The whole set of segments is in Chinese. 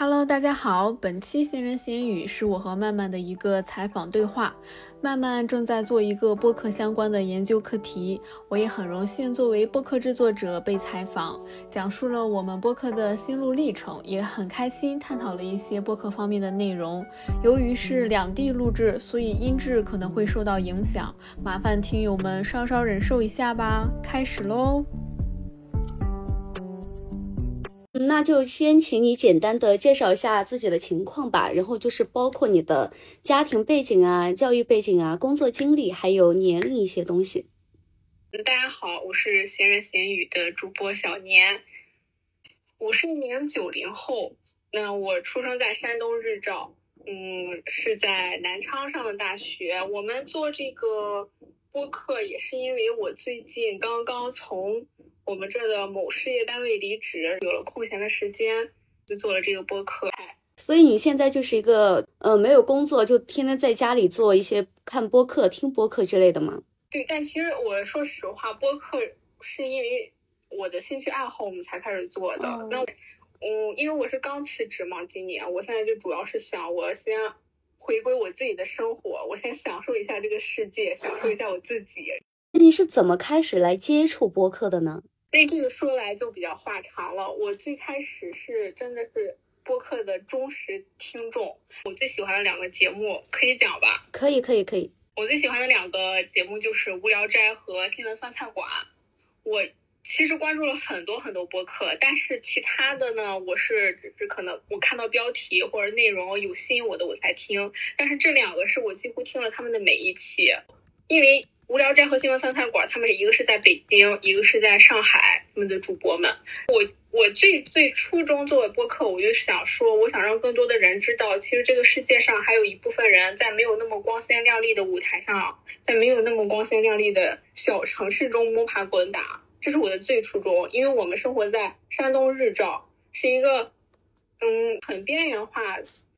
Hello，大家好，本期闲人闲语是我和曼曼的一个采访对话。曼曼正在做一个播客相关的研究课题，我也很荣幸作为播客制作者被采访，讲述了我们播客的心路历程，也很开心探讨了一些播客方面的内容。由于是两地录制，所以音质可能会受到影响，麻烦听友们稍稍忍受一下吧。开始喽。那就先请你简单的介绍一下自己的情况吧，然后就是包括你的家庭背景啊、教育背景啊、工作经历，还有年龄一些东西。大家好，我是闲人闲语的主播小年，我是一名九零后，那我出生在山东日照，嗯，是在南昌上的大学。我们做这个播客也是因为我最近刚刚从。我们这的某事业单位离职，有了空闲的时间，就做了这个播客。所以你现在就是一个呃没有工作，就天天在家里做一些看播客、听播客之类的吗？对，但其实我说实话，播客是因为我的兴趣爱好我们才开始做的。那嗯，因为我是刚辞职嘛，今年我现在就主要是想，我先回归我自己的生活，我先享受一下这个世界，享受一下我自己。那你是怎么开始来接触播客的呢？那这个说来就比较话长了。我最开始是真的是播客的忠实听众，我最喜欢的两个节目可以讲吧？可以，可以，可以。我最喜欢的两个节目就是《无聊斋》和《新闻酸菜馆》。我其实关注了很多很多播客，但是其他的呢，我是只是可能我看到标题或者内容有吸引我的我才听。但是这两个是我几乎听了他们的每一期，因为。无聊斋和新闻酸菜馆，他们一个是在北京，一个是在上海，他们的主播们。我我最最初衷作为播客，我就想说，我想让更多的人知道，其实这个世界上还有一部分人在没有那么光鲜亮丽的舞台上，在没有那么光鲜亮丽的小城市中摸爬滚打。这是我的最初衷，因为我们生活在山东日照，是一个嗯很边缘化，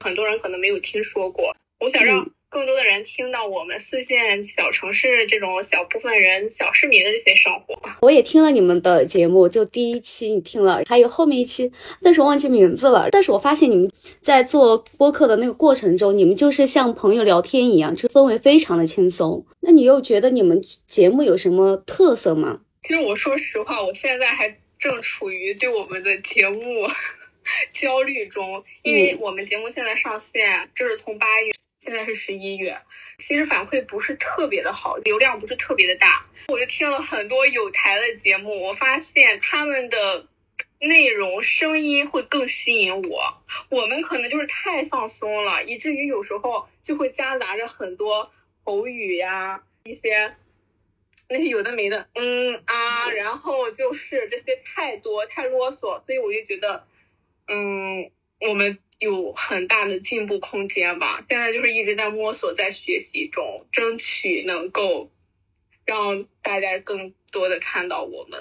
很多人可能没有听说过。我想让。更多的人听到我们四线小城市这种小部分人、小市民的这些生活。我也听了你们的节目，就第一期你听了，还有后面一期，但是我忘记名字了。但是我发现你们在做播客的那个过程中，你们就是像朋友聊天一样，就氛围非常的轻松。那你又觉得你们节目有什么特色吗？其实我说实话，我现在还正处于对我们的节目 焦虑中，因为我们节目现在上线，这是从八月。现在是十一月，其实反馈不是特别的好，流量不是特别的大。我就听了很多有台的节目，我发现他们的内容声音会更吸引我。我们可能就是太放松了，以至于有时候就会夹杂着很多口语呀，一些那些有的没的，嗯啊，然后就是这些太多太啰嗦，所以我就觉得，嗯，我们。有很大的进步空间吧，现在就是一直在摸索，在学习中，争取能够让大家更多的看到我们。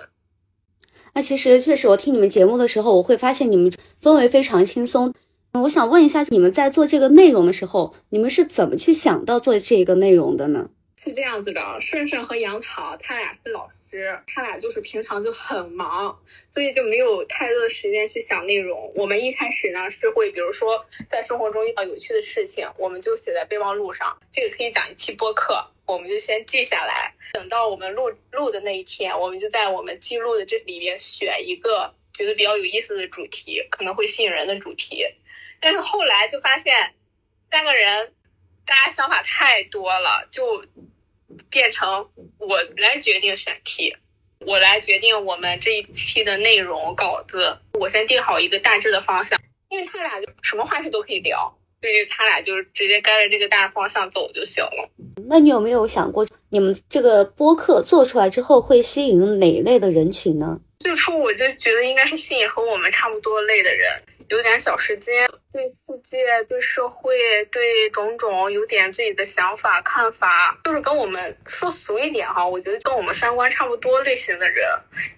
那其实确实，我听你们节目的时候，我会发现你们氛围非常轻松。我想问一下，你们在做这个内容的时候，你们是怎么去想到做这个内容的呢？是这样子的，顺顺和杨桃他俩是老师。他俩就是平常就很忙，所以就没有太多的时间去想内容。我们一开始呢是会，比如说在生活中遇到有趣的事情，我们就写在备忘录上，这个可以讲一期播客，我们就先记下来。等到我们录录的那一天，我们就在我们记录的这里面选一个觉得比较有意思的主题，可能会吸引人的主题。但是后来就发现，三个人大家想法太多了，就。变成我来决定选题，我来决定我们这一期的内容稿子。我先定好一个大致的方向，因为他俩就什么话题都可以聊，所以他俩就直接跟着这个大方向走就行了。那你有没有想过，你们这个播客做出来之后会吸引哪一类的人群呢？最初我就觉得应该是吸引和我们差不多类的人。有点小时间，对世界、对社会、对种种有点自己的想法、看法，就是跟我们说俗一点哈，我觉得跟我们三观差不多类型的人。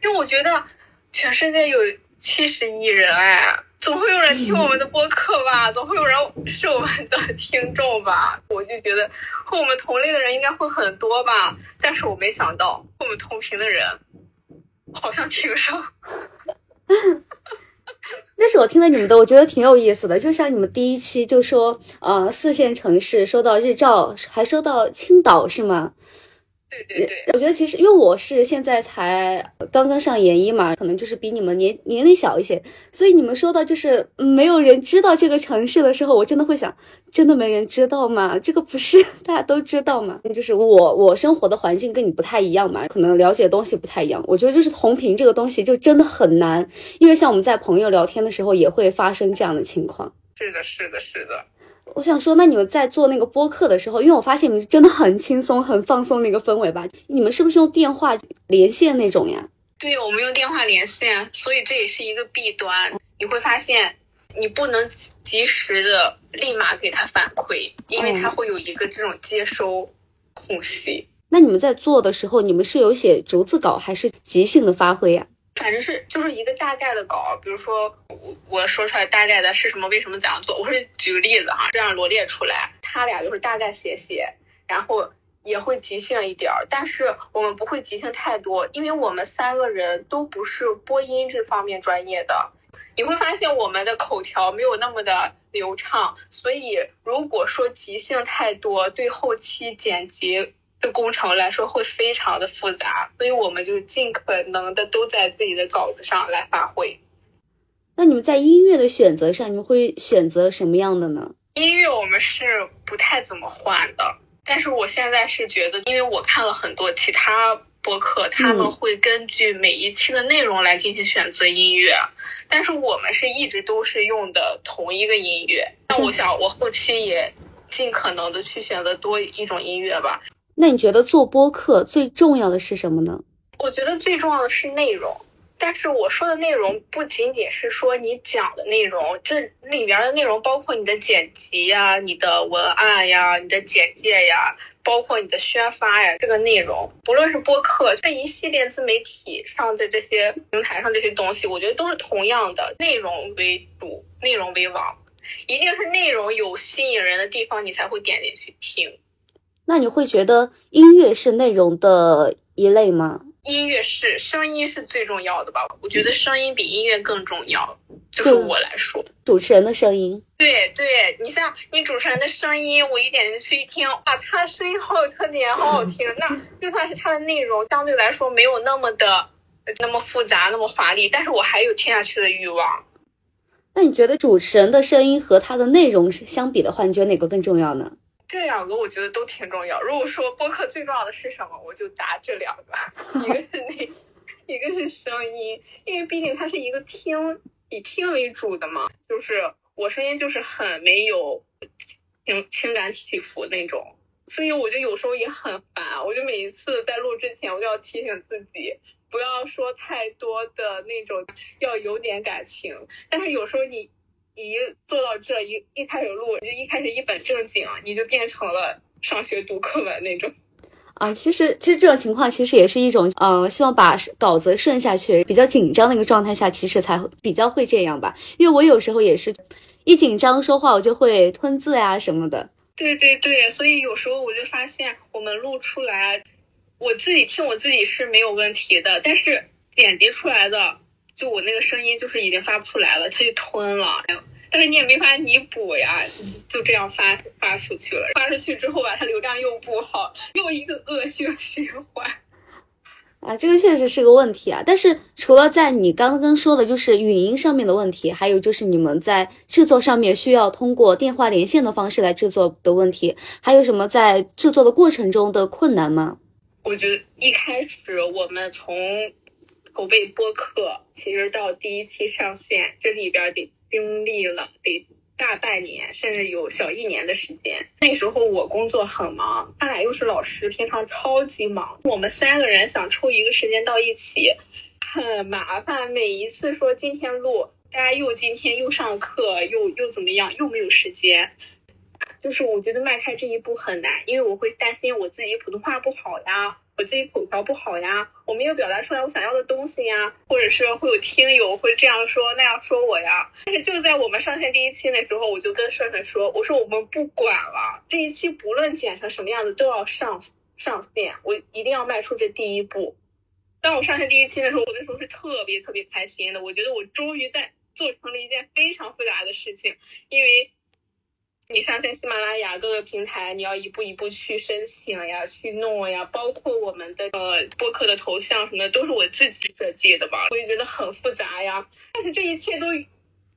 因为我觉得全世界有七十亿人哎，总会有人听我们的播客吧，总会有人是我们的听众吧。我就觉得和我们同类的人应该会很多吧，但是我没想到和我们同频的人好像挺少。是我听了你们的，我觉得挺有意思的。就像你们第一期就说，呃，四线城市收到日照，还收到青岛，是吗？对对对，我觉得其实因为我是现在才刚刚上研一嘛，可能就是比你们年年龄小一些，所以你们说到就是没有人知道这个城市的时候，我真的会想，真的没人知道吗？这个不是 大家都知道吗？就是我我生活的环境跟你不太一样嘛，可能了解的东西不太一样。我觉得就是同频这个东西就真的很难，因为像我们在朋友聊天的时候也会发生这样的情况。是的，是的，是的。我想说，那你们在做那个播客的时候，因为我发现你们真的很轻松、很放松那个氛围吧？你们是不是用电话连线那种呀？对，我们用电话连线，所以这也是一个弊端。你会发现，你不能及时的立马给他反馈，因为他会有一个这种接收空隙。那你们在做的时候，你们是有写逐字稿，还是即兴的发挥呀？反正是就是一个大概的稿，比如说我我说出来大概的是什么，为什么这样做，我是举个例子哈，这样罗列出来，他俩就是大概写写，然后也会即兴一点儿，但是我们不会即兴太多，因为我们三个人都不是播音这方面专业的，你会发现我们的口条没有那么的流畅，所以如果说即兴太多，对后期剪辑。的工程来说会非常的复杂，所以我们就尽可能的都在自己的稿子上来发挥。那你们在音乐的选择上，你们会选择什么样的呢？音乐我们是不太怎么换的，但是我现在是觉得，因为我看了很多其他播客，他们会根据每一期的内容来进行选择音乐，但是我们是一直都是用的同一个音乐。那我想，我后期也尽可能的去选择多一种音乐吧。那你觉得做播客最重要的是什么呢？我觉得最重要的是内容，但是我说的内容不仅仅是说你讲的内容，这里面的内容包括你的剪辑呀、你的文案呀、你的简介呀，包括你的宣发呀，这个内容，不论是播客这一系列自媒体上的这些平台上这些东西，我觉得都是同样的，内容为主，内容为王，一定是内容有吸引人的地方，你才会点进去听。那你会觉得音乐是内容的一类吗？音乐是声音是最重要的吧？我觉得声音比音乐更重要。就是我来说，主持人的声音。对对，你像你主持人的声音，我一点进去一听，哇，他声音好有特点，好好听。那 就算是他的内容相对来说没有那么的那么复杂，那么华丽，但是我还有听下去的欲望。那你觉得主持人的声音和他的内容相比的话，你觉得哪个更重要呢？这两个我觉得都挺重要。如果说播客最重要的是什么，我就答这两个，一个是那，一个是声音，因为毕竟它是一个听以听为主的嘛。就是我声音就是很没有情情感起伏那种，所以我就有时候也很烦。我就每一次在录之前，我就要提醒自己不要说太多的那种，要有点感情。但是有时候你。一做到这一一开始录就一开始一本正经，你就变成了上学读课文那种。啊，其实其实这种情况其实也是一种，呃，希望把稿子顺下去，比较紧张的一个状态下，其实才比较会这样吧。因为我有时候也是一紧张说话，我就会吞字呀什么的。对对对，所以有时候我就发现我们录出来，我自己听我自己是没有问题的，但是剪辑出来的。就我那个声音就是已经发不出来了，它就吞了，但是你也没法弥补呀，就这样发发出去了，发出去之后吧，它流量又不好，又一个恶性循环。啊，这个确实是个问题啊。但是除了在你刚刚说的，就是语音上面的问题，还有就是你们在制作上面需要通过电话连线的方式来制作的问题，还有什么在制作的过程中的困难吗？我觉得一开始我们从。筹备播客，其实到第一期上线，这里边得经历了得大半年，甚至有小一年的时间。那时候我工作很忙，他俩又是老师，平常超级忙。我们三个人想抽一个时间到一起，很麻烦。每一次说今天录，大家又今天又上课，又又怎么样，又没有时间。就是我觉得迈开这一步很难，因为我会担心我自己普通话不好呀。我自己口条不好呀，我没有表达出来我想要的东西呀，或者是会有听友会这样说那样说我呀。但是就在我们上线第一期的时候，我就跟顺顺说，我说我们不管了，这一期不论剪成什么样子都要上上线，我一定要迈出这第一步。当我上线第一期的时候，我那时候是特别特别开心的，我觉得我终于在做成了一件非常复杂的事情，因为你上线喜马拉雅各个平台，你要一步一步去申请呀，去弄呀，包括我们的呃播客的头像什么的，都是我自己设计的吧，我也觉得很复杂呀。但是这一切都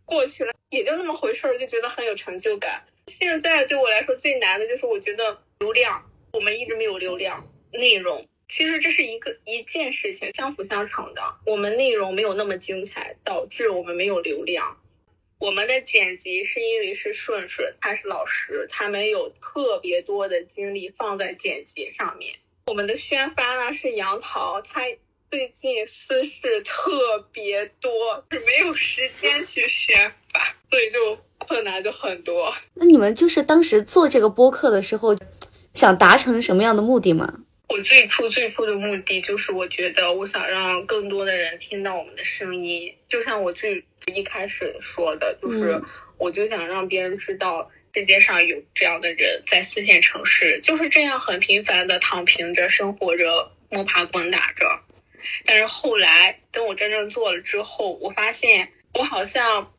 过去了，也就那么回事儿，就觉得很有成就感。现在对我来说最难的就是我觉得流量，我们一直没有流量，内容。其实这是一个一件事情，相辅相成的。我们内容没有那么精彩，导致我们没有流量。我们的剪辑是因为是顺顺，他是老师，他没有特别多的精力放在剪辑上面。我们的宣发呢是杨桃，他最近私事特别多，是没有时间去宣发，所以就困难就很多。那你们就是当时做这个播客的时候，想达成什么样的目的吗？我最初最初的目的就是，我觉得我想让更多的人听到我们的声音，就像我最一开始说的，就是我就想让别人知道世界上有这样的人，在四线城市就是这样很平凡的躺平着生活着，摸爬滚打着。但是后来等我真正做了之后，我发现我好像。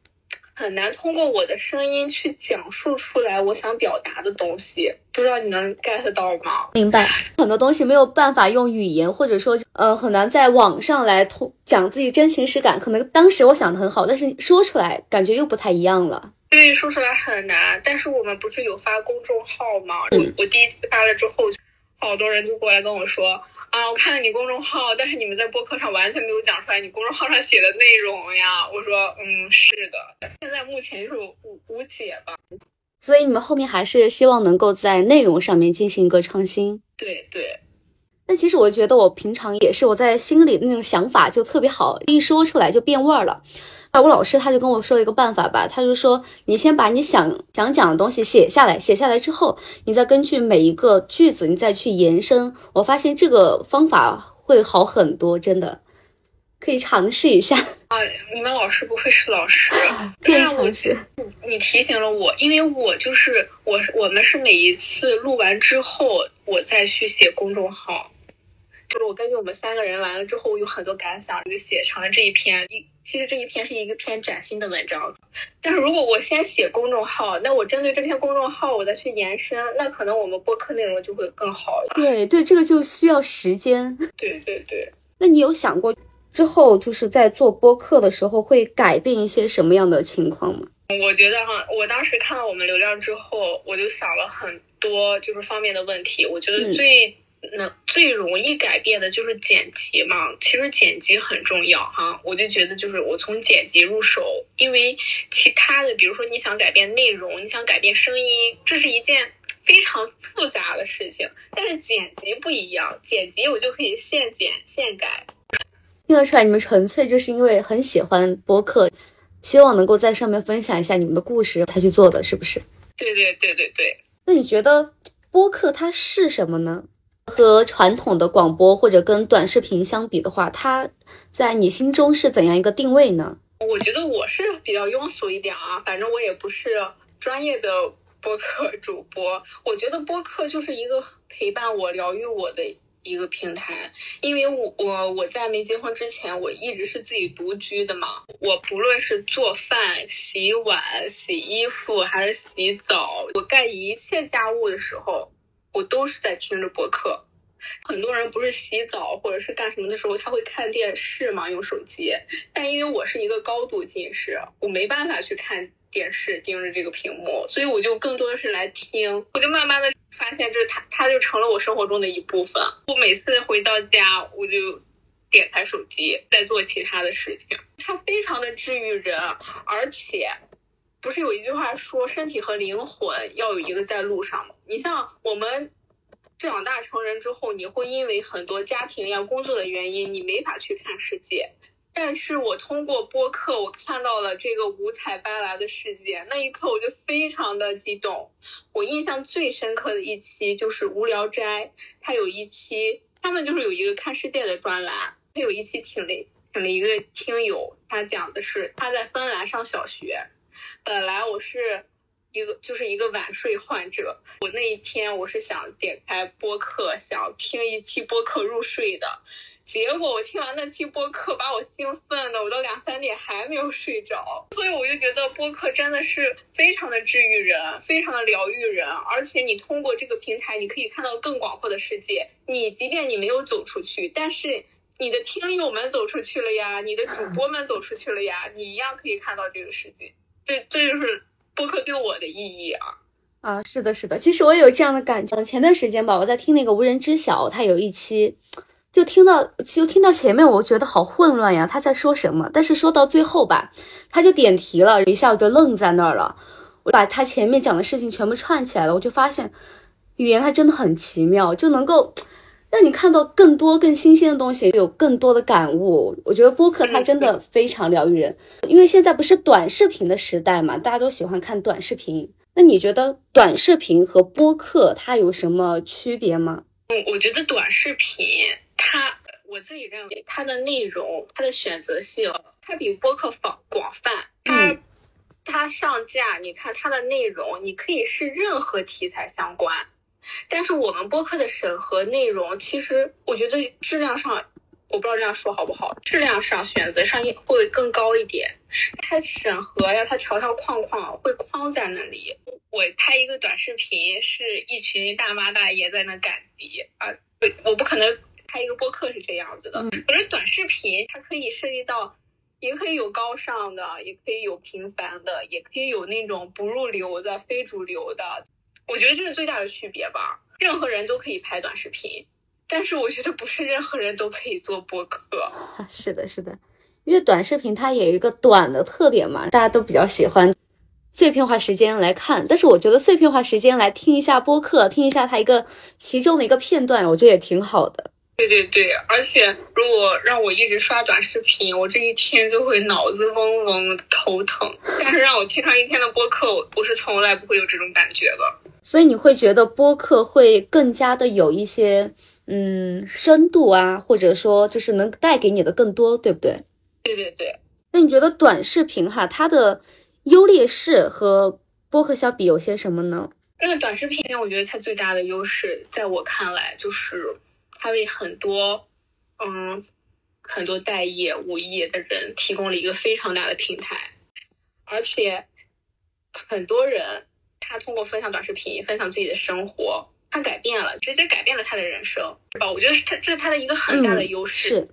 很难通过我的声音去讲述出来我想表达的东西，不知道你能 get 到吗？明白，很多东西没有办法用语言，或者说，呃，很难在网上来通讲自己真情实感。可能当时我想的很好，但是说出来感觉又不太一样了。对，说出来很难。但是我们不是有发公众号吗？我我第一次发了之后，好多人就过来跟我说。啊，我看了你公众号，但是你们在播客上完全没有讲出来你公众号上写的内容呀。我说，嗯，是的，现在目前就是无无解吧。所以你们后面还是希望能够在内容上面进行一个创新。对对。那其实我觉得我平常也是，我在心里那种想法就特别好，一说出来就变味儿了。啊，我老师他就跟我说一个办法吧，他就说你先把你想想讲的东西写下来，写下来之后，你再根据每一个句子你再去延伸。我发现这个方法会好很多，真的可以尝试一下。啊，你们老师不会是老师？可以尝试。你提醒了我，因为我就是我，我们是每一次录完之后，我再去写公众号。就是我根据我们三个人完了之后，我有很多感想，就写成了这一篇。一其实这一篇是一个偏崭新的文章，但是如果我先写公众号，那我针对这篇公众号，我再去延伸，那可能我们播客内容就会更好。对对，这个就需要时间。对对对。那你有想过之后就是在做播客的时候会改变一些什么样的情况吗？我觉得哈，我当时看到我们流量之后，我就想了很多就是方面的问题。我觉得最。那最容易改变的就是剪辑嘛，其实剪辑很重要哈，我就觉得就是我从剪辑入手，因为其他的，比如说你想改变内容，你想改变声音，这是一件非常复杂的事情，但是剪辑不一样，剪辑我就可以现剪现改。听得出来，你们纯粹就是因为很喜欢播客，希望能够在上面分享一下你们的故事才去做的，是不是？对对对对对。那你觉得播客它是什么呢？和传统的广播或者跟短视频相比的话，它在你心中是怎样一个定位呢？我觉得我是比较庸俗一点啊，反正我也不是专业的播客主播。我觉得播客就是一个陪伴我、疗愈我的一个平台，因为我我我在没结婚之前，我一直是自己独居的嘛。我不论是做饭、洗碗、洗衣服还是洗澡，我干一切家务的时候。我都是在听着播客，很多人不是洗澡或者是干什么的时候，他会看电视嘛，用手机。但因为我是一个高度近视，我没办法去看电视，盯着这个屏幕，所以我就更多的是来听。我就慢慢的发现，这它它就成了我生活中的一部分。我每次回到家，我就点开手机，在做其他的事情。它非常的治愈人，而且。不是有一句话说，身体和灵魂要有一个在路上吗？你像我们长大成人之后，你会因为很多家庭呀、工作的原因，你没法去看世界。但是我通过播客，我看到了这个五彩斑斓的世界，那一刻我就非常的激动。我印象最深刻的一期就是《无聊斋》，它有一期他们就是有一个看世界的专栏，他有一期请了请了一个听友，他讲的是他在芬兰上小学。本来我是一个就是一个晚睡患者，我那一天我是想点开播客，想听一期播客入睡的，结果我听完那期播客，把我兴奋的，我到两三点还没有睡着。所以我就觉得播客真的是非常的治愈人，非常的疗愈人。而且你通过这个平台，你可以看到更广阔的世界。你即便你没有走出去，但是你的听友们走出去了呀，你的主播们走出去了呀，你一样可以看到这个世界。这这就是播客对我的意义啊！啊，是的，是的。其实我也有这样的感觉。前段时间吧，我在听那个无人知晓，他有一期。就听到，就听到前面，我觉得好混乱呀，他在说什么？但是说到最后吧，他就点题了一下，我就愣在那儿了。我把他前面讲的事情全部串起来了，我就发现语言它真的很奇妙，就能够让你看到更多更新鲜的东西，有更多的感悟。我觉得播客它真的非常疗愈人，因为现在不是短视频的时代嘛，大家都喜欢看短视频。那你觉得短视频和播客它有什么区别吗？嗯，我觉得短视频。它我自己认为，它的内容，它的选择性，它比播客广广泛。它它上架，你看它的内容，你可以是任何题材相关。但是我们播客的审核内容，其实我觉得质量上，我不知道这样说好不好，质量上选择上会更高一点。它审核呀，它条条框框会框在那里。我拍一个短视频，是一群大妈大爷在那赶集啊，我不可能。拍一个播客是这样子的，可是短视频它可以涉及到，也可以有高尚的，也可以有平凡的，也可以有那种不入流的、非主流的。我觉得这是最大的区别吧。任何人都可以拍短视频，但是我觉得不是任何人都可以做播客。是的，是的，因为短视频它有一个短的特点嘛，大家都比较喜欢碎片化时间来看。但是我觉得碎片化时间来听一下播客，听一下它一个其中的一个片段，我觉得也挺好的。对对对，而且如果让我一直刷短视频，我这一天就会脑子嗡嗡、头疼。但是让我听上一天的播客，我是从来不会有这种感觉的。所以你会觉得播客会更加的有一些嗯深度啊，或者说就是能带给你的更多，对不对？对对对。那你觉得短视频哈，它的优劣势和播客相比有些什么呢？那短视频，我觉得它最大的优势，在我看来就是。他为很多，嗯，很多待业、无业的人提供了一个非常大的平台，而且很多人他通过分享短视频、分享自己的生活，他改变了，直接改变了他的人生，是吧？我觉得他这是他的一个很大的优势。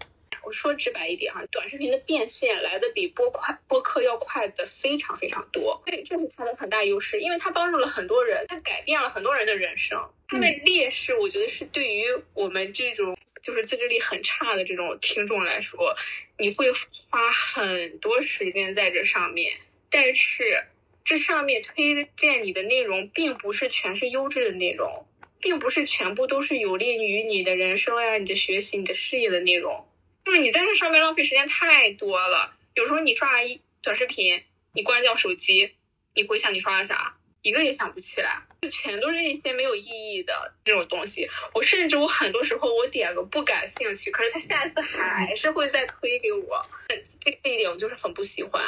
我说直白一点哈，短视频的变现来的比播快播客要快的非常非常多，对，这是它的很大优势，因为它帮助了很多人，它改变了很多人的人生。它的劣势，我觉得是对于我们这种就是自制力很差的这种听众来说，你会花很多时间在这上面，但是这上面推荐你的内容并不是全是优质的内容，并不是全部都是有利于你的人生呀、你的学习、你的事业的内容。就是你在这上面浪费时间太多了，有时候你刷完一短视频，你关掉手机，你回想你刷了啥，一个也想不起来，就全都是一些没有意义的这种东西。我甚至我很多时候我点个不感兴趣，可是他下一次还是会再推给我，这这一点我就是很不喜欢。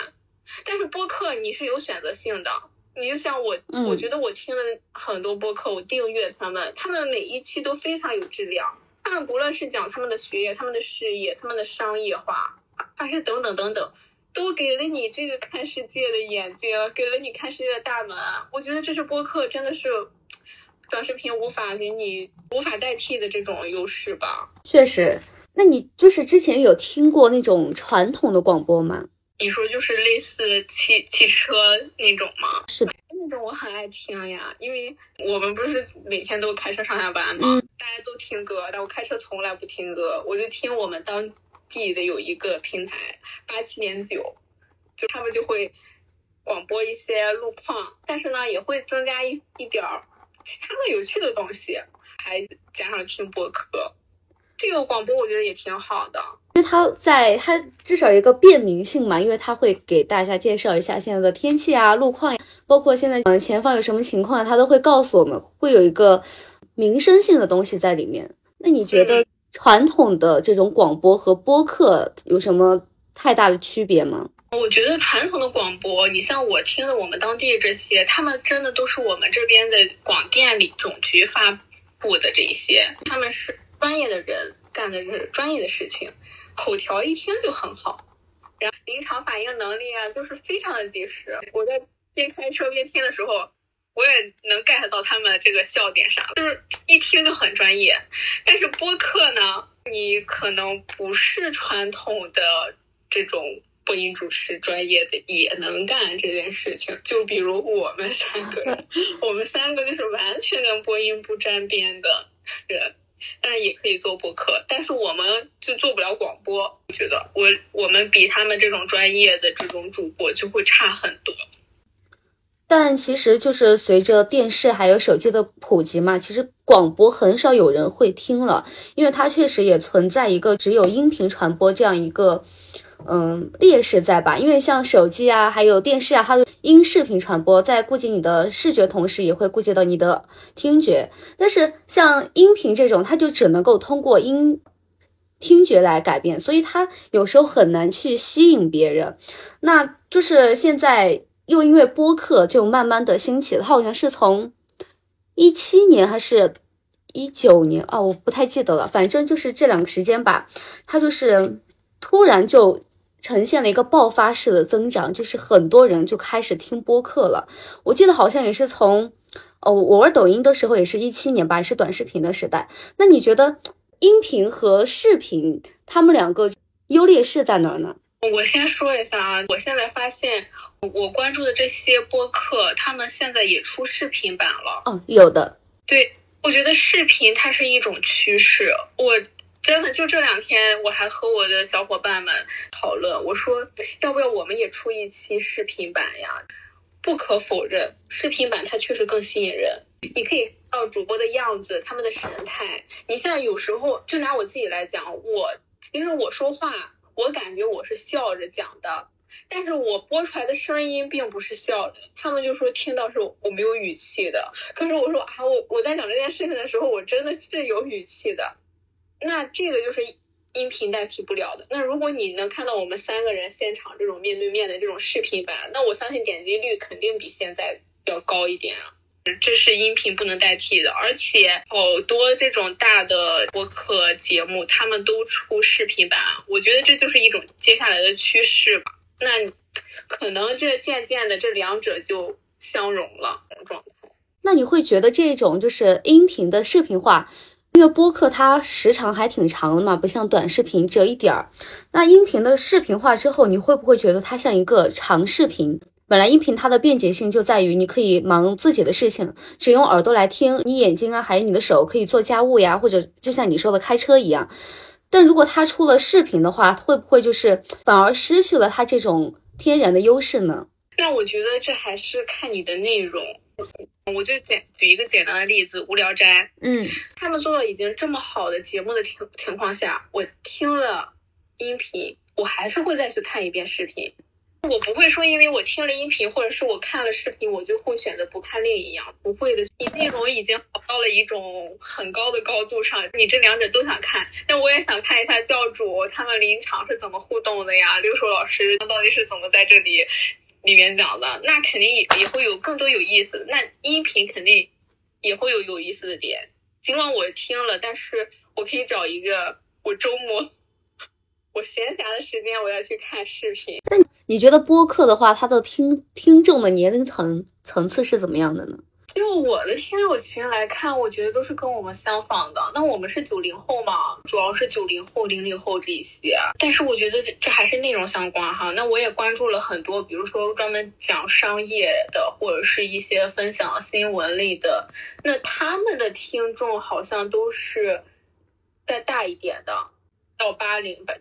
但是播客你是有选择性的，你就像我，我觉得我听了很多播客，我订阅他们，他们每一期都非常有质量。他们不论是讲他们的学业、他们的事业、他们的商业化，还是等等等等，都给了你这个看世界的眼睛，给了你看世界的大门。我觉得这是播客真的是短视频无法给你、无法代替的这种优势吧？确实。那你就是之前有听过那种传统的广播吗？你说就是类似汽汽车那种吗？是的。那种我很爱听呀，因为我们不是每天都开车上下班吗？大家都听歌，但我开车从来不听歌，我就听我们当地的有一个平台八七点九，就他们就会广播一些路况，但是呢也会增加一一点儿其他的有趣的东西，还加上听播客。这个广播我觉得也挺好的，因为它在它至少有一个便民性嘛，因为它会给大家介绍一下现在的天气啊、路况呀，包括现在嗯前方有什么情况，它都会告诉我们，会有一个民生性的东西在里面。那你觉得传统的这种广播和播客有什么太大的区别吗？我觉得传统的广播，你像我听的我们当地这些，他们真的都是我们这边的广电里总局发布的这一些，他们是。专业的人干的是专业的事情，口条一听就很好，然后临场反应能力啊，就是非常的及时。我在边开车边听的时候，我也能 get 到他们这个笑点啥，就是一听就很专业。但是播客呢，你可能不是传统的这种。播音主持专业的也能干这件事情，就比如我们三个人，我们三个就是完全跟播音不沾边的人，但也可以做播客，但是我们就做不了广播。我觉得我我们比他们这种专业的这种主播就会差很多。但其实就是随着电视还有手机的普及嘛，其实广播很少有人会听了，因为它确实也存在一个只有音频传播这样一个。嗯，劣势在吧？因为像手机啊，还有电视啊，它的音视频传播，在顾及你的视觉同时，也会顾及到你的听觉。但是像音频这种，它就只能够通过音听觉来改变，所以它有时候很难去吸引别人。那就是现在又因为播客就慢慢的兴起了，它好像是从一七年还是一九年啊，我不太记得了，反正就是这两个时间吧，它就是突然就。呈现了一个爆发式的增长，就是很多人就开始听播客了。我记得好像也是从，哦，我玩抖音的时候也是一七年吧，也是短视频的时代。那你觉得音频和视频他们两个优劣势在哪儿呢？我先说一下啊，我现在发现我关注的这些播客，他们现在也出视频版了。哦，有的。对，我觉得视频它是一种趋势。我。真的，就这两天，我还和我的小伙伴们讨论，我说要不要我们也出一期视频版呀？不可否认，视频版它确实更吸引人。你可以到主播的样子，他们的神态。你像有时候，就拿我自己来讲，我其实我说话，我感觉我是笑着讲的，但是我播出来的声音并不是笑的。他们就说听到是我没有语气的，可是我说啊，我我在讲这件事情的时候，我真的是有语气的。那这个就是音频代替不了的。那如果你能看到我们三个人现场这种面对面的这种视频版，那我相信点击率肯定比现在要高一点啊。这是音频不能代替的，而且好多这种大的播客节目他们都出视频版，我觉得这就是一种接下来的趋势吧。那可能这渐渐的这两者就相融了状态。那你会觉得这种就是音频的视频化？因为播客它时长还挺长的嘛，不像短视频只有一点儿。那音频的视频化之后，你会不会觉得它像一个长视频？本来音频它的便捷性就在于你可以忙自己的事情，只用耳朵来听，你眼睛啊还有你的手可以做家务呀，或者就像你说的开车一样。但如果它出了视频的话，会不会就是反而失去了它这种天然的优势呢？那我觉得这还是看你的内容。我就简举一个简单的例子，《无聊斋》。嗯，他们做到已经这么好的节目的情情况下，我听了音频，我还是会再去看一遍视频。我不会说，因为我听了音频，或者是我看了视频，我就会选择不看另一样。不会的，你内容已经好到了一种很高的高度上，你这两者都想看。那我也想看一下教主他们临场是怎么互动的呀？六叔老师到底是怎么在这里？里面讲的那肯定也也会有更多有意思的，那音频肯定也会有有意思的点。尽管我听了，但是我可以找一个我周末我闲暇的时间，我要去看视频。那你觉得播客的话，它的听听众的年龄层层次是怎么样的呢？就我的听友群来看，我觉得都是跟我们相仿的。那我们是九零后嘛，主要是九零后、零零后这一些。但是我觉得这这还是内容相关哈。那我也关注了很多，比如说专门讲商业的，或者是一些分享新闻类的。那他们的听众好像都是再大一点的，到八零吧，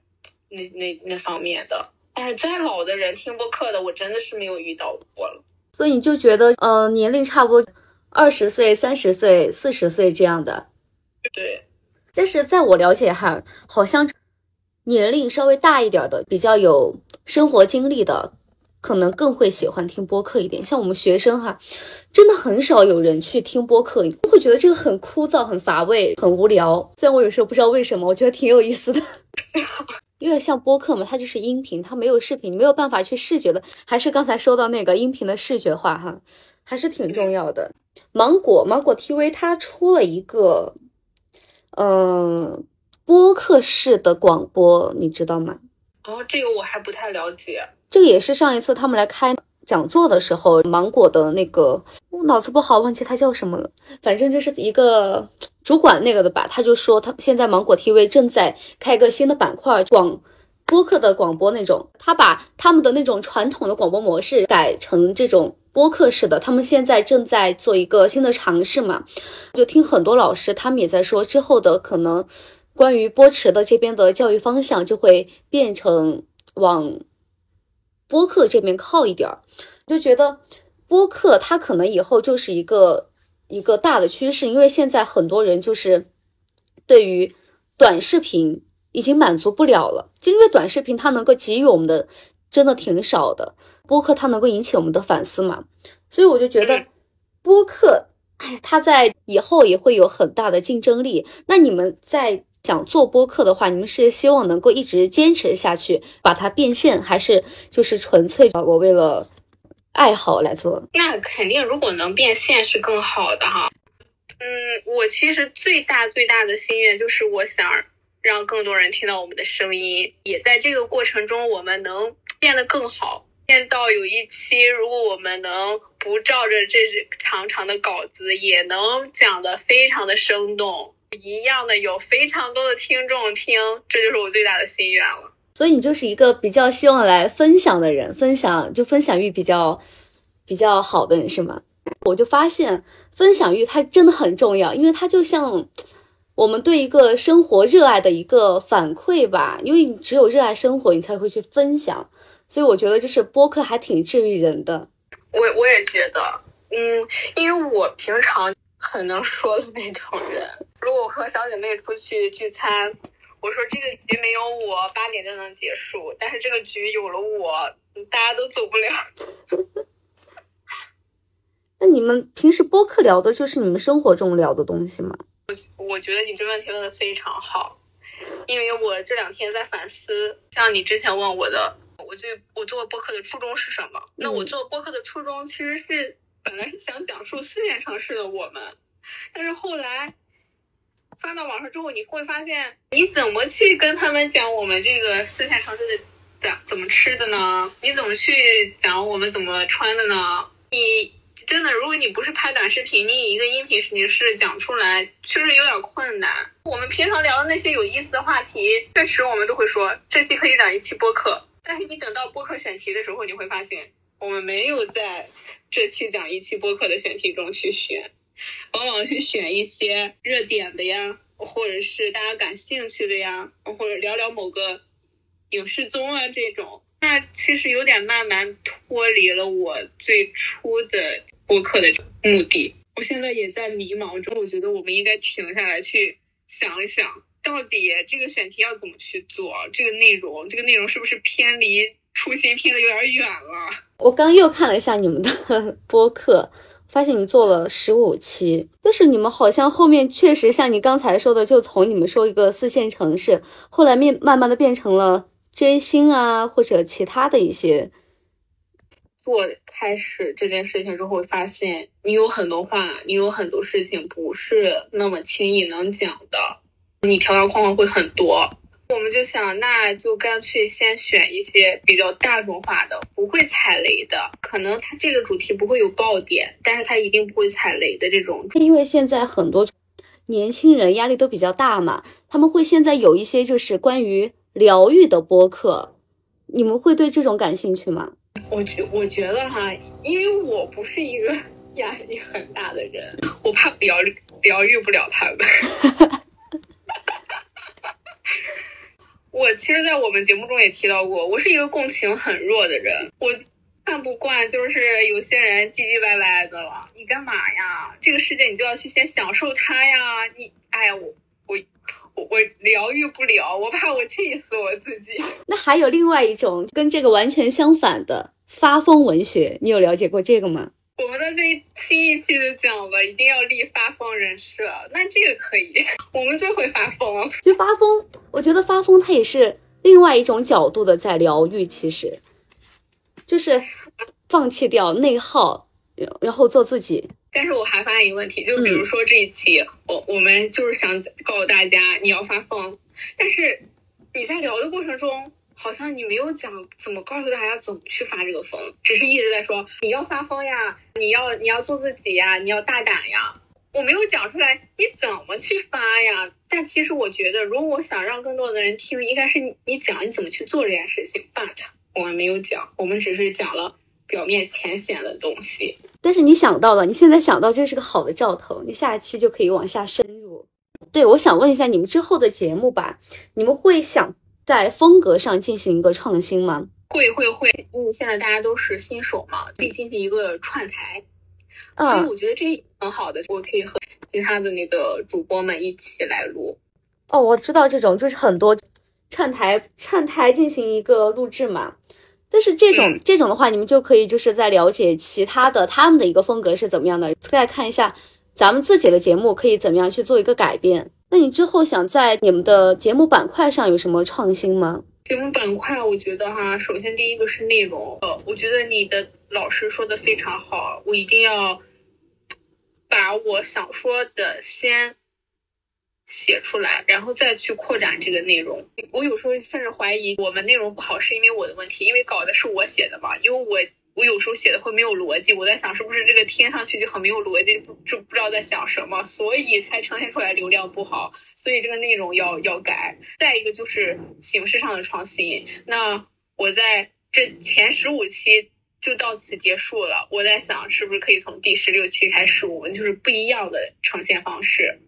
那那那方面的。但是再老的人听播客的，我真的是没有遇到过了。所以你就觉得，呃，年龄差不多。二十岁、三十岁、四十岁这样的，对。但是在我了解哈，好像年龄稍微大一点的、比较有生活经历的，可能更会喜欢听播客一点。像我们学生哈，真的很少有人去听播客，会觉得这个很枯燥、很乏味、很无聊。虽然我有时候不知道为什么，我觉得挺有意思的。因为像播客嘛，它就是音频，它没有视频，你没有办法去视觉的。还是刚才说到那个音频的视觉化哈，还是挺重要的。芒果芒果 TV 它出了一个，嗯，播客式的广播，你知道吗？哦，这个我还不太了解。这个也是上一次他们来开讲座的时候，芒果的那个，我脑子不好，忘记他叫什么了。反正就是一个主管那个的吧，他就说他现在芒果 TV 正在开一个新的板块，广播客的广播那种，他把他们的那种传统的广播模式改成这种。播客式的，他们现在正在做一个新的尝试嘛？就听很多老师，他们也在说，之后的可能关于波池的这边的教育方向就会变成往播客这边靠一点儿。就觉得播客它可能以后就是一个一个大的趋势，因为现在很多人就是对于短视频已经满足不了了，就因为短视频它能够给予我们的真的挺少的。播客它能够引起我们的反思嘛？所以我就觉得播客，哎，它在以后也会有很大的竞争力。那你们在想做播客的话，你们是希望能够一直坚持下去，把它变现，还是就是纯粹我为了爱好来做？那肯定，如果能变现是更好的哈。嗯，我其实最大最大的心愿就是我想让更多人听到我们的声音，也在这个过程中我们能变得更好。见到有一期，如果我们能不照着这长长的稿子，也能讲的非常的生动，一样的有非常多的听众听，这就是我最大的心愿了。所以你就是一个比较希望来分享的人，分享就分享欲比较比较好的人是吗？我就发现分享欲它真的很重要，因为它就像我们对一个生活热爱的一个反馈吧，因为你只有热爱生活，你才会去分享。所以我觉得就是播客还挺治愈人的，我我也觉得，嗯，因为我平常很能说的那种人，如果我和小姐妹出去聚餐，我说这个局没有我八点就能结束，但是这个局有了我，大家都走不了。那你们平时播客聊的就是你们生活中聊的东西吗？我我觉得你这问题问的非常好，因为我这两天在反思，像你之前问我的。我最我做播客的初衷是什么？那我做播客的初衷其实是本来是想讲述四线城市的我们，但是后来发到网上之后，你会发现你怎么去跟他们讲我们这个四线城市的讲怎么吃的呢？你怎么去讲我们怎么穿的呢？你真的，如果你不是拍短视频，你以一个音频形式讲出来，确实有点困难。我们平常聊的那些有意思的话题，确实我们都会说这期可以讲一期播客。但是你等到播客选题的时候，你会发现我们没有在这期讲一期播客的选题中去选，往往去选一些热点的呀，或者是大家感兴趣的呀，或者聊聊某个影视综啊这种。那其实有点慢慢脱离了我最初的播客的目的。我现在也在迷茫中，我觉得我们应该停下来去想一想。到底这个选题要怎么去做？这个内容，这个内容是不是偏离初心，偏的有点远了？我刚又看了一下你们的 播客，发现你们做了十五期，就是你们好像后面确实像你刚才说的，就从你们说一个四线城市，后来面慢慢的变成了追星啊，或者其他的一些。做开始这件事情之后，发现你有很多话，你有很多事情不是那么轻易能讲的。你条条框框会很多，我们就想，那就干脆先选一些比较大众化的，不会踩雷的。可能它这个主题不会有爆点，但是它一定不会踩雷的这种。因为现在很多年轻人压力都比较大嘛，他们会现在有一些就是关于疗愈的播客，你们会对这种感兴趣吗？我觉我觉得哈，因为我不是一个 压力很大的人，我怕疗疗愈不了他们。我其实，在我们节目中也提到过，我是一个共情很弱的人，我看不惯就是有些人唧唧歪歪的了。你干嘛呀？这个世界你就要去先享受它呀！你，哎呀，我我我我疗愈不了，我怕我气死我自己。那还有另外一种跟这个完全相反的发疯文学，你有了解过这个吗？我们的最新一期就讲了，一定要立发疯人设。那这个可以，我们最会发疯。其实发疯，我觉得发疯它也是另外一种角度的在疗愈，其实就是放弃掉内耗，然后做自己。但是我还发现一个问题，就比如说这一期，我我们就是想告诉大家，你要发疯，但是你在聊的过程中，好像你没有讲怎么告诉大家怎么去发这个疯，只是一直在说你要发疯呀，你要你要做自己呀，你要大胆呀。我没有讲出来你怎么去发呀？但其实我觉得，如果我想让更多的人听，应该是你你讲你怎么去做这件事情。But 我们没有讲，我们只是讲了表面浅显的东西。但是你想到了，你现在想到这是个好的兆头，你下一期就可以往下深入。对，我想问一下你们之后的节目吧，你们会想在风格上进行一个创新吗？会会会，因为现在大家都是新手嘛，可以进行一个串台。所以我觉得这很好的，我可以和其他的那个主播们一起来录。哦，我知道这种就是很多串台串台进行一个录制嘛。但是这种这种的话，你们就可以就是在了解其他的他们的一个风格是怎么样的，再看一下咱们自己的节目可以怎么样去做一个改变。那你之后想在你们的节目板块上有什么创新吗？节目板块，我觉得哈，首先第一个是内容，呃，我觉得你的老师说的非常好，我一定要把我想说的先写出来，然后再去扩展这个内容。我有时候甚至怀疑我们内容不好是因为我的问题，因为稿子是我写的嘛，因为我。我有时候写的会没有逻辑，我在想是不是这个听上去就很没有逻辑，不就不知道在想什么，所以才呈现出来流量不好，所以这个内容要要改。再一个就是形式上的创新。那我在这前十五期就到此结束了，我在想是不是可以从第十六期开始，我们就是不一样的呈现方式。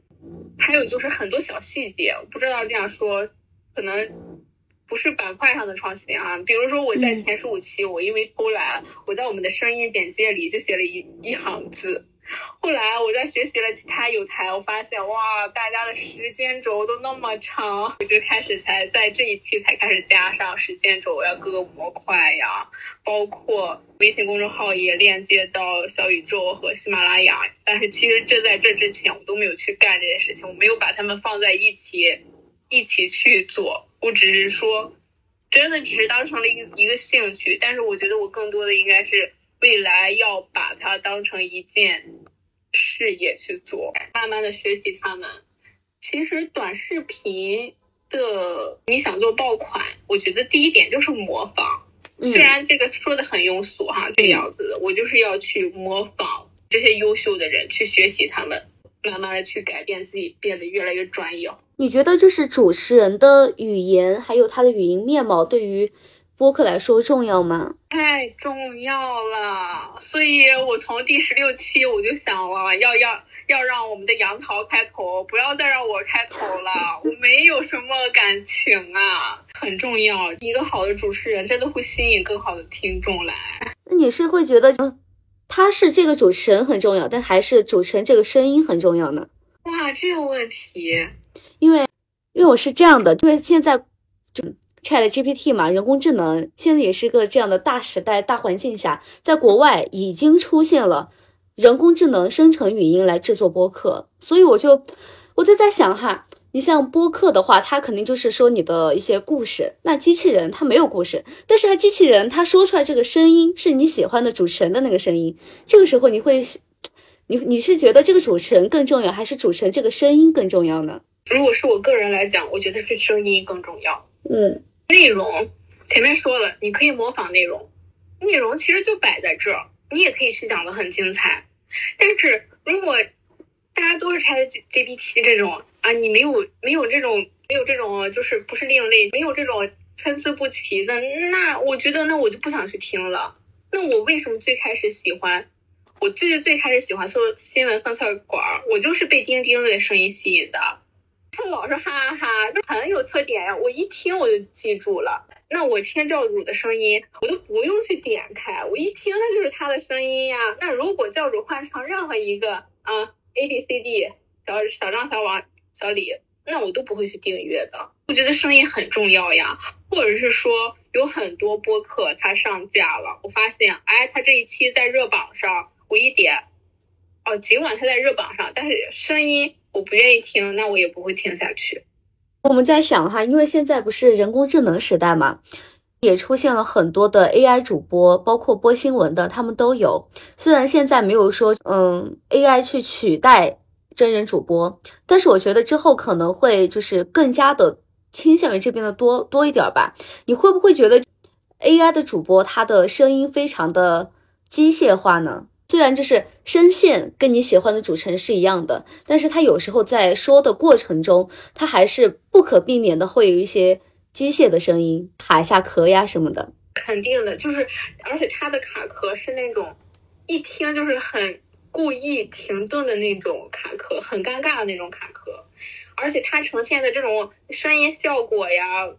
还有就是很多小细节，不知道这样说可能。不是板块上的创新啊，比如说我在前十五期，我因为偷懒，我在我们的声音简介里就写了一一行字。后来我在学习了其他有台，我发现哇，大家的时间轴都那么长，我就开始才在这一期才开始加上时间轴呀，各个模块呀，包括微信公众号也链接到小宇宙和喜马拉雅。但是其实这在这之前我都没有去干这些事情，我没有把它们放在一起一起去做。我只是说，真的只是当成了一一个兴趣，但是我觉得我更多的应该是未来要把它当成一件事业去做，慢慢的学习他们。其实短视频的你想做爆款，我觉得第一点就是模仿，虽然这个说的很庸俗哈，这样子，我就是要去模仿这些优秀的人，去学习他们，慢慢的去改变自己，变得越来越专业。你觉得就是主持人的语言还有他的语音面貌对于播客来说重要吗？太重要了，所以我从第十六期我就想了，要要要让我们的杨桃开头，不要再让我开头了，我没有什么感情啊，很重要。一个好的主持人真的会吸引更好的听众来。那你是会觉得，嗯，他是这个主持人很重要，但还是主持人这个声音很重要呢？哇，这个问题。因为，因为我是这样的，因为现在就 Chat GPT 嘛，人工智能现在也是个这样的大时代、大环境下，在国外已经出现了人工智能生成语音来制作播客，所以我就我就在想哈，你像播客的话，它肯定就是说你的一些故事，那机器人它没有故事，但是它机器人它说出来这个声音是你喜欢的主持人的那个声音，这个时候你会，你你是觉得这个主持人更重要，还是主持人这个声音更重要呢？如果是我个人来讲，我觉得是声音更重要。嗯，内容前面说了，你可以模仿内容，内容其实就摆在这儿，你也可以去讲的很精彩。但是如果大家都是拆 GPT 这种啊，你没有没有这种没有这种就是不是另类，没有这种参差不齐的，那我觉得那我就不想去听了。那我为什么最开始喜欢？我最最最开始喜欢说新闻酸菜馆，我就是被钉钉的声音吸引的。他老是哈哈哈，就很有特点呀！我一听我就记住了。那我听教主的声音，我都不用去点开，我一听那就是他的声音呀。那如果教主换成任何一个啊 A B C D 小小张、小王、小李，那我都不会去订阅的。我觉得声音很重要呀，或者是说有很多播客它上架了，我发现哎，他这一期在热榜上，我一点哦，尽管他在热榜上，但是声音。我不愿意听，那我也不会听下去。我们在想哈，因为现在不是人工智能时代嘛，也出现了很多的 AI 主播，包括播新闻的，他们都有。虽然现在没有说嗯 AI 去取代真人主播，但是我觉得之后可能会就是更加的倾向于这边的多多一点吧。你会不会觉得 AI 的主播他的声音非常的机械化呢？虽然就是声线跟你喜欢的主持人是一样的，但是他有时候在说的过程中，他还是不可避免的会有一些机械的声音，卡一下壳呀什么的。肯定的，就是而且他的卡壳是那种一听就是很故意停顿的那种卡壳，很尴尬的那种卡壳。而且它呈现的这种声音效果呀，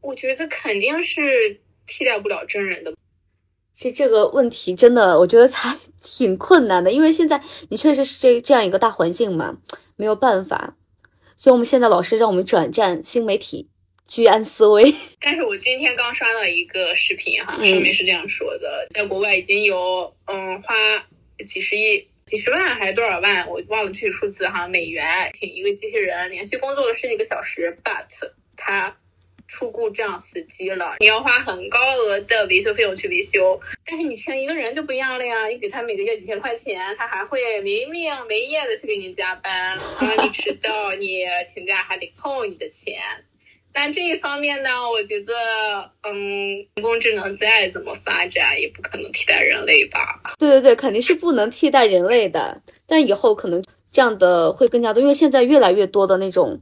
我觉得肯定是替代不了真人的。其实这个问题真的，我觉得还 挺困难的，因为现在你确实是这这样一个大环境嘛，没有办法。所以我们现在老师让我们转战新媒体，居安思危。但是我今天刚刷到一个视频哈，上面是这样说的，在国外已经有嗯花几十亿。几十万还是多少万？我忘了具体数字哈。美元请一个机器人连续工作了十几个小时，but 他出故障死机了，你要花很高额的维修费用去维修。但是你请一个人就不一样了呀，你给他每个月几千块钱，他还会没命没夜的去给你加班，然后你迟到你请假还得扣你的钱。但这一方面呢，我觉得，嗯，人工智能再怎么发展，也不可能替代人类吧？对对对，肯定是不能替代人类的。但以后可能这样的会更加多，因为现在越来越多的那种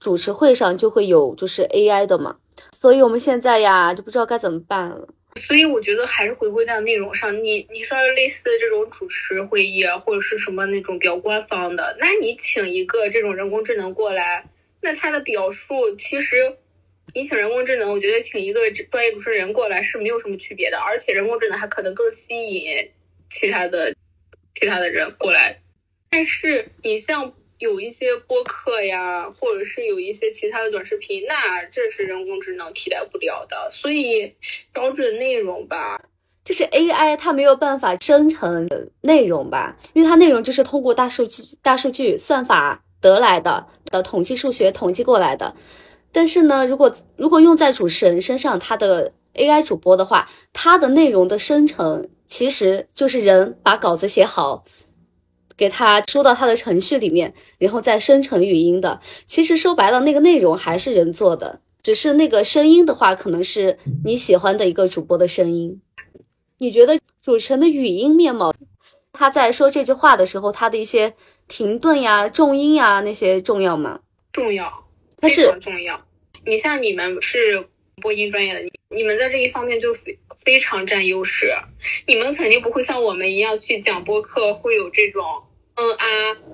主持会上就会有就是 AI 的嘛，所以我们现在呀就不知道该怎么办了。所以我觉得还是回归到内容上。你你说类似这种主持会议啊，或者是什么那种比较官方的，那你请一个这种人工智能过来。那他的表述其实，你请人工智能，我觉得请一个专业主持人过来是没有什么区别的，而且人工智能还可能更吸引其他的其他的人过来。但是你像有一些播客呀，或者是有一些其他的短视频，那这是人工智能替代不了的。所以标准内容吧，就是 AI 它没有办法生成的内容吧，因为它内容就是通过大数据、大数据算法。得来的的统计数学统计过来的，但是呢，如果如果用在主持人身上，他的 AI 主播的话，他的内容的生成其实就是人把稿子写好，给它输到它的程序里面，然后再生成语音的。其实说白了，那个内容还是人做的，只是那个声音的话，可能是你喜欢的一个主播的声音。你觉得主持人的语音面貌？他在说这句话的时候，他的一些停顿呀、重音呀那些重要吗？重要，非常重要。你像你们是播音专业的，你你们在这一方面就非非常占优势。你们肯定不会像我们一样去讲播客，会有这种嗯啊，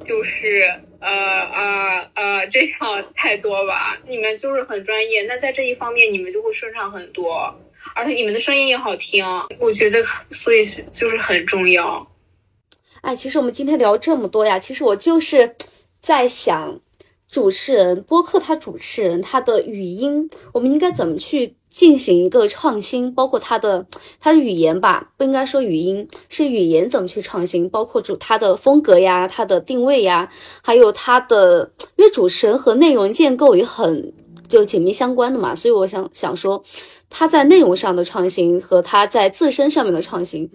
就是呃呃呃这样太多吧？你们就是很专业，那在这一方面你们就会顺畅很多，而且你们的声音也好听，我觉得所以就是很重要。哎，其实我们今天聊这么多呀，其实我就是在想，主持人播客他主持人他的语音，我们应该怎么去进行一个创新？包括他的他的语言吧，不应该说语音，是语言怎么去创新？包括主他的风格呀，他的定位呀，还有他的，因为主持人和内容建构也很就紧密相关的嘛，所以我想想说，他在内容上的创新和他在自身上面的创新，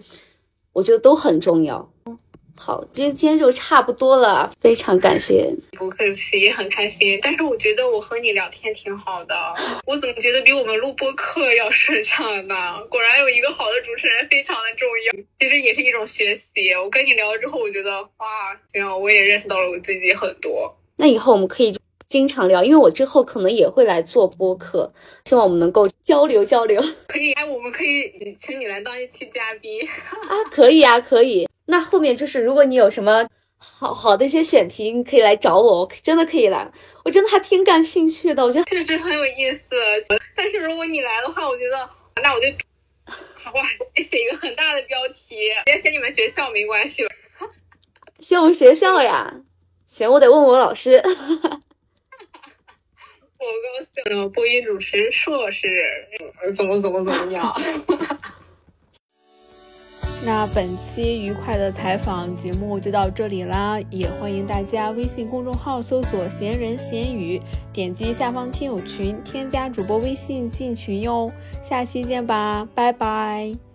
我觉得都很重要。好，今天今天就差不多了，非常感谢。不客气，也很开心。但是我觉得我和你聊天挺好的，我怎么觉得比我们录播课要顺畅呢？果然有一个好的主持人非常的重要，其实也是一种学习。我跟你聊了之后，我觉得哇，这样我也认识到了我自己很多。那以后我们可以经常聊，因为我之后可能也会来做播客，希望我们能够交流交流。可以，哎，我们可以请你来当一期嘉宾 啊，可以啊，可以。那后面就是，如果你有什么好好的一些选题，你可以来找我，我真的可以来，我真的还挺感兴趣的，我觉得确实很有意思。但是如果你来的话，我觉得那我就哇，得写一个很大的标题，别写你们学校没关系吧，写我们学校呀？行，我得问我老师。我高兴，播音主持硕士，怎么怎么怎么样？那本期愉快的采访节目就到这里啦，也欢迎大家微信公众号搜索“闲人闲语”，点击下方听友群，添加主播微信进群哟。下期见吧，拜拜。